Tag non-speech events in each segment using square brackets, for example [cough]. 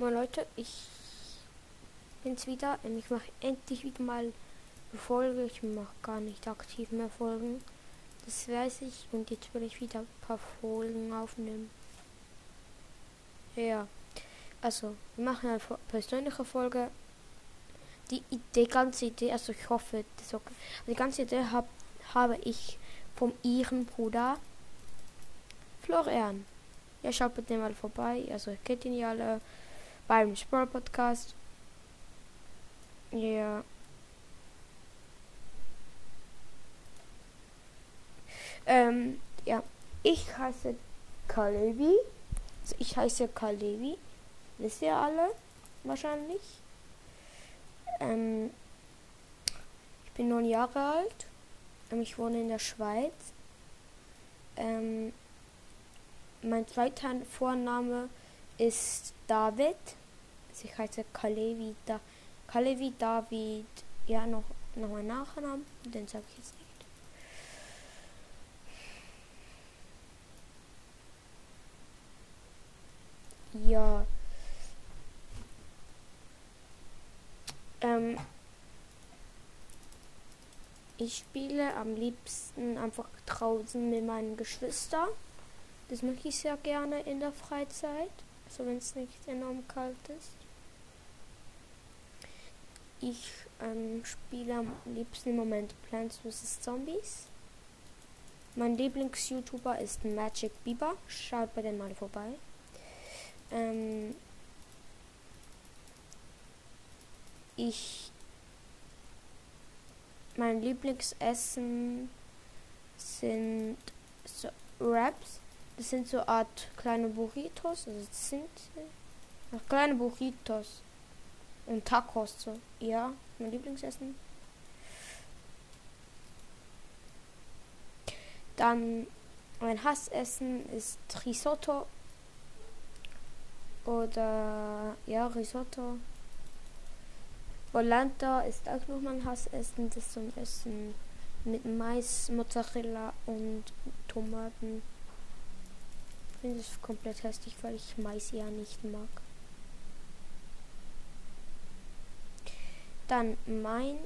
Moin Leute, ich bin's wieder und ich mache endlich wieder mal eine Folge. Ich mache gar nicht aktiv mehr Folgen. Das weiß ich und jetzt will ich wieder ein paar Folgen aufnehmen. Ja, also wir machen eine persönliche Folge. Die, die ganze Idee, also ich hoffe, das okay. Die ganze Idee hab, habe ich vom ihren Bruder Florian. Ja, schaut bitte mal vorbei. Also kennt ihn ja alle beim Sprawl Podcast. Ja. Ähm, ja, ich heiße Kalevi. Also ich heiße Kalevi. Wisst ihr alle? Wahrscheinlich. Ähm, ich bin neun Jahre alt. Ähm, ich wohne in der Schweiz. Ähm, mein zweiter Vorname ist David ich heiße Kalevi, da Kalevi David, ja, noch, noch ein Nachnamen, den sage ich jetzt nicht. Ja. Ähm, ich spiele am liebsten einfach draußen mit meinen Geschwistern. Das mache ich sehr gerne in der Freizeit, so wenn es nicht enorm kalt ist. Ich ähm, spiele am liebsten im Moment Plants vs. Zombies. Mein Lieblings-YouTuber ist Magic Bieber. Schaut bei dem mal vorbei. Ähm, ich mein Lieblingsessen sind so Wraps. Das sind so Art kleine Burritos. Also das sind kleine Burritos. Und Tacos so. Ja, mein Lieblingsessen. Dann mein Hassessen ist Risotto. Oder ja, Risotto. Volanta ist auch noch mein Hassessen. Das ein Essen mit Mais, Mozzarella und Tomaten. Ich finde es komplett hässlich, weil ich Mais ja nicht mag. Dann mein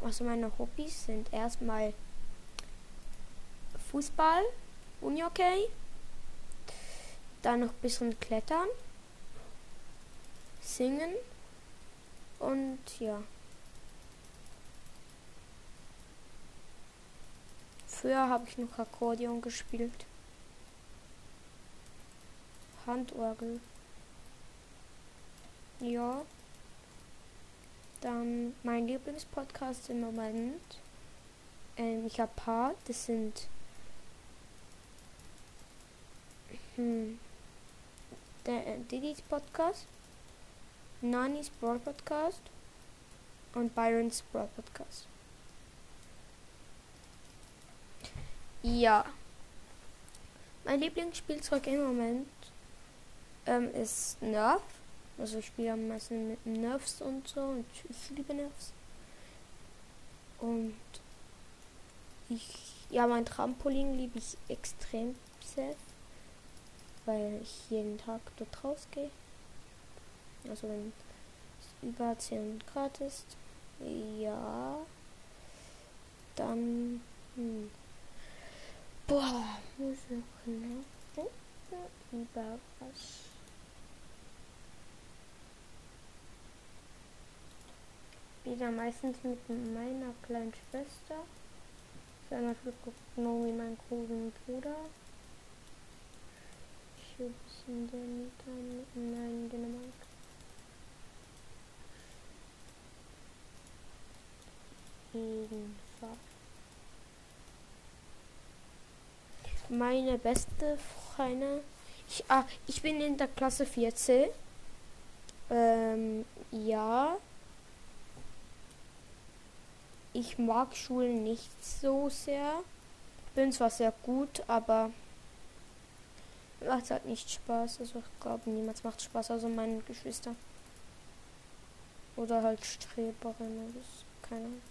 also meine Hobbys sind erstmal Fußball, Unihockey, dann noch ein bisschen Klettern, Singen und ja. Früher habe ich noch Akkordeon gespielt. Handorgel. Ja. Dann mein Lieblingspodcast im Moment. Ähm, ich habe ein paar. Das sind hm, der äh, Didis Podcast, Nanis Broad Podcast und Byron's Broad Podcast. Ja. Mein Lieblingsspielzeug im Moment ähm, ist Nerf. Also ich spiele am meisten mit Nerfs und so und ich liebe Nerfs. Und ich, ja, mein Trampolin liebe ich extrem sehr, weil ich jeden Tag dort rausgehe. Also wenn es über 10 Grad ist, ja, dann, hm. boah, muss ich noch was spiele meistens mit meiner kleinen Schwester. Einmal genau wie meinen großen Bruder. Ich will bisschen der Mieter. Nein, Dänemark. Meine beste Freundin. Ich, ah, ich bin in der Klasse 14. Ähm, ja ich mag Schulen nicht so sehr. Bin zwar sehr gut, aber macht halt nicht Spaß. Also ich glaube, niemals macht Spaß, also meine Geschwister. Oder halt Streberin oder so. Keine Ahnung.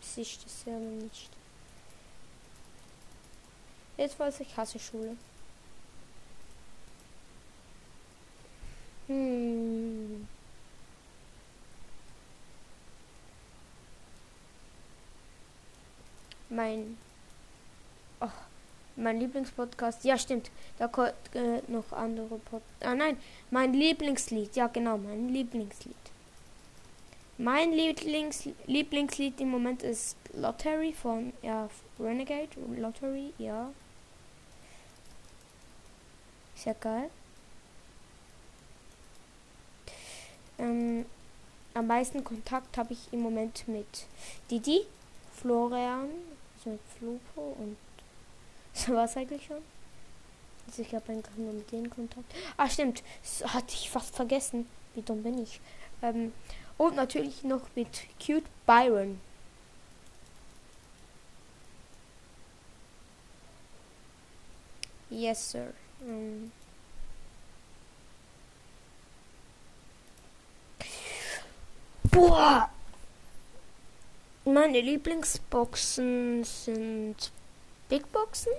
Ich das ja nicht. Jetzt weiß ich hasse Schule. Mein oh, mein Lieblingspodcast. Ja, stimmt. Da kommt äh, noch andere Pod Ah nein, mein Lieblingslied. Ja, genau, mein Lieblingslied. Mein Lieblings Lieblingslied im Moment ist Lottery von ja, Renegade. Lottery, ja. Sehr geil. Ähm, am meisten Kontakt habe ich im Moment mit Didi, Florian, mit Flupo und [laughs] so war es eigentlich schon. Also ich habe eigentlich nur mit denen Kontakt. Ah, stimmt. Das hatte ich fast vergessen. Wie dumm bin ich. Ähm, und natürlich noch mit Cute Byron. Yes, sir. Ähm. Boah! Meine Lieblingsboxen sind Big Boxen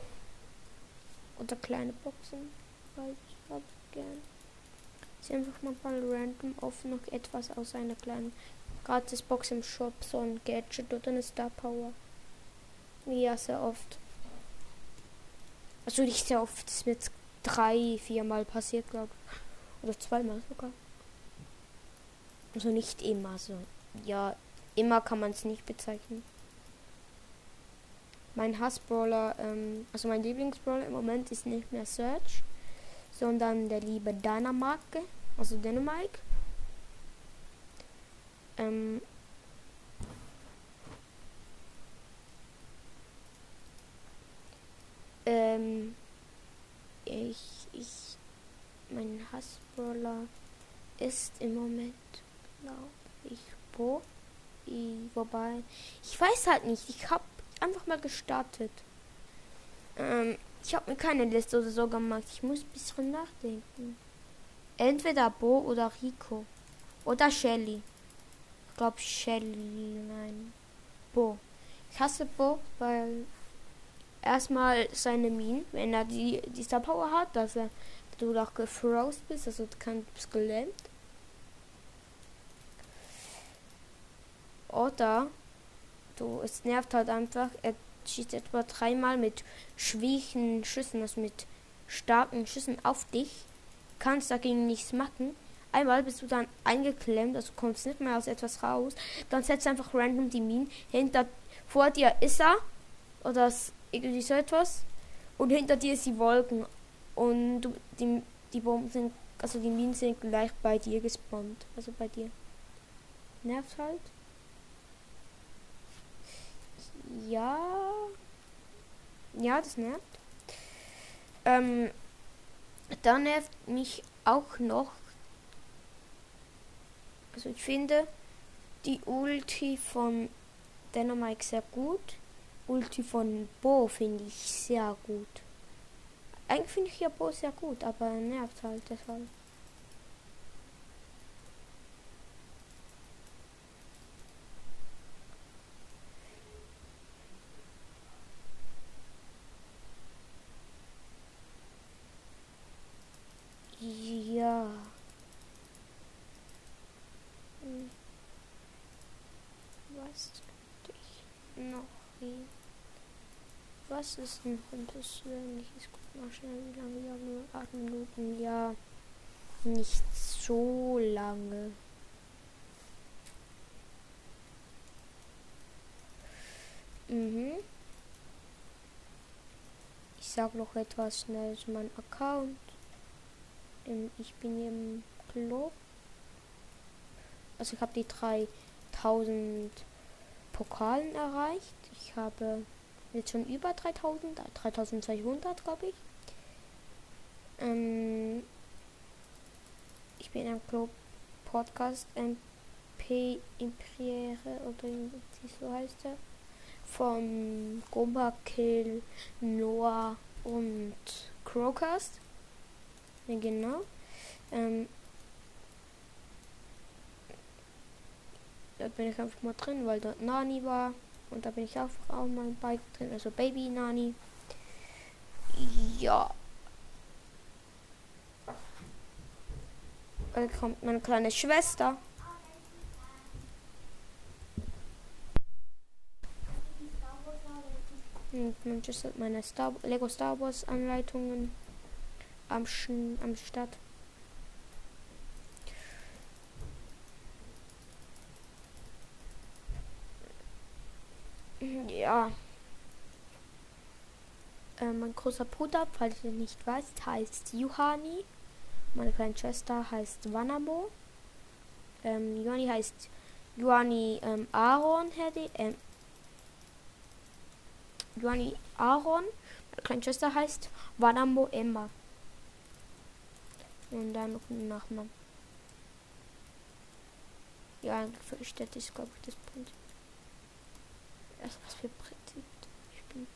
oder kleine Boxen. Weil ich habe gern. Sie einfach mal random auf noch etwas aus einer kleinen Gratisbox im Shop, so ein Gadget oder eine Star Power. Ja, sehr oft. Also nicht sehr oft, es wird drei, viermal passiert, glaube ich. Oder zweimal sogar. Also nicht immer so. Ja, immer kann man es nicht bezeichnen. Mein Hassbrawler, ähm, also mein Lieblingsbrawler im Moment ist nicht mehr Search, sondern der liebe Dynamike, also Dynamike. Ähm, ähm, ich, ich, mein Hassbrawler ist im Moment, glaube ich, Bo. Wobei, ich weiß halt nicht, ich habe einfach mal gestartet. Ähm, ich habe mir keine Liste oder so gemacht. Ich muss ein bisschen nachdenken. Entweder Bo oder Rico. Oder Shelly. Ich glaube Shelly. Nein. Bo. Ich hasse Bo, weil erstmal seine Minen, wenn er die, die Star Power hat, dass er du doch gefrozen bist, also du kannst gelähmt. Oder du, es nervt halt einfach, er schießt etwa dreimal mit schwierigen Schüssen, also mit starken Schüssen auf dich, kannst dagegen nichts machen. Einmal bist du dann eingeklemmt, also kommst nicht mehr aus etwas raus. Dann setzt einfach random die Minen. Hinter, vor dir ist er, oder irgendwie so etwas. Und hinter dir ist die Wolken. Und du, die, die Bomben sind, also die Minen sind gleich bei dir gespawnt. Also bei dir. Nervt halt. Ja. Ja, das nervt. Ähm, dann nervt mich auch noch. Also ich finde die Ulti von Dynamite sehr gut. Ulti von Bo finde ich sehr gut. Eigentlich finde ich ja Bo sehr gut, aber er nervt halt deshalb. Ja. Hm. Was könnte ich reden? Was ist noch ein persönliches? Guck mal schnell, wie lange wir haben. Nur 8 Minuten. Ja, nicht so lange. Mhm. Ich sag noch etwas schnell zu meinem Account. Ich bin im Club. Also ich habe die 3000 Pokalen erreicht. Ich habe jetzt schon über 3000, 3200 glaube ich. Ähm, ich bin im Club Podcast MP Imperiere oder wie so heißt er. Von Gomba Kill, Noah und Crowcast. Ja, genau. Ähm, da bin ich einfach mal drin, weil dort Nani war. Und da bin ich einfach auch mal bei drin. Also Baby Nani. Ja. Dann kommt meine kleine Schwester. Manchester, meine Star Lego Star Wars Anleitungen am, Sch am Start. Ja. Äh, mein großer Bruder, falls ihr nicht weißt, heißt Juhani. Meine kleine Schwester heißt Wanabo. Ähm, Johanni heißt Johanni ähm, Aaron, hätte ähm, Johanni Aaron. Meine kleine Schwester heißt Wanamo Emma. Und dann noch ein Nachname. Ja, fürchtet ist, glaube ich, das Prinzip. Erst was für Prinzip. Bin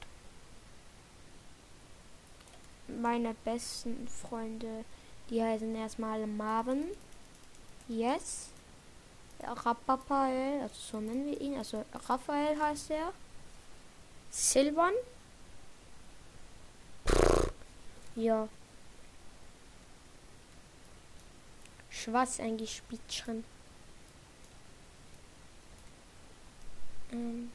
meine besten Freunde, die heißen erstmal Marvin. Yes. Raphael, also so nennen wir ihn. Also Raphael heißt er. Silvan. Ja. Schwarz eingespielt schon. Ähm.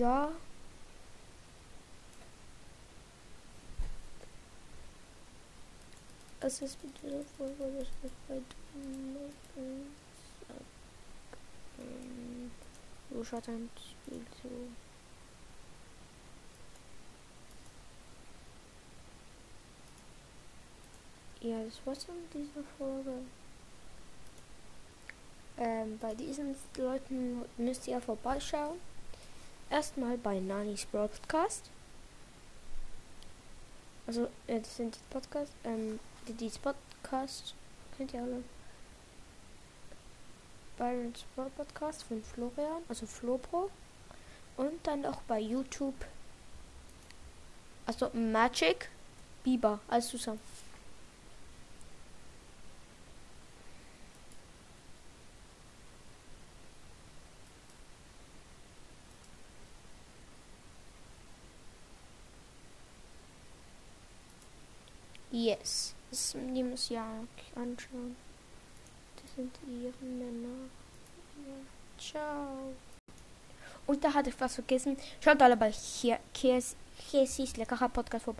Ja. Es ist mit dieser Folge, das wird bei Wo schaut ein Spiel so? Ja, das war's von dieser Folge. Ähm, bei diesen Leuten müsst ihr vorbeischauen. Erstmal bei Nanis Broadcast. Also, das sind die Podcasts, ähm, die, die Podcast kennt ihr alle. Byron's Podcast von Florian, also Flopro. Und dann auch bei YouTube. Also Magic Biber, alles zusammen. Yes. Das, die muss ja anschauen. Das sind ihre Männer. Ja. Ciao. Und da hatte ich was vergessen. Schaut alle bei Käsis leckerer Podcast vorbei.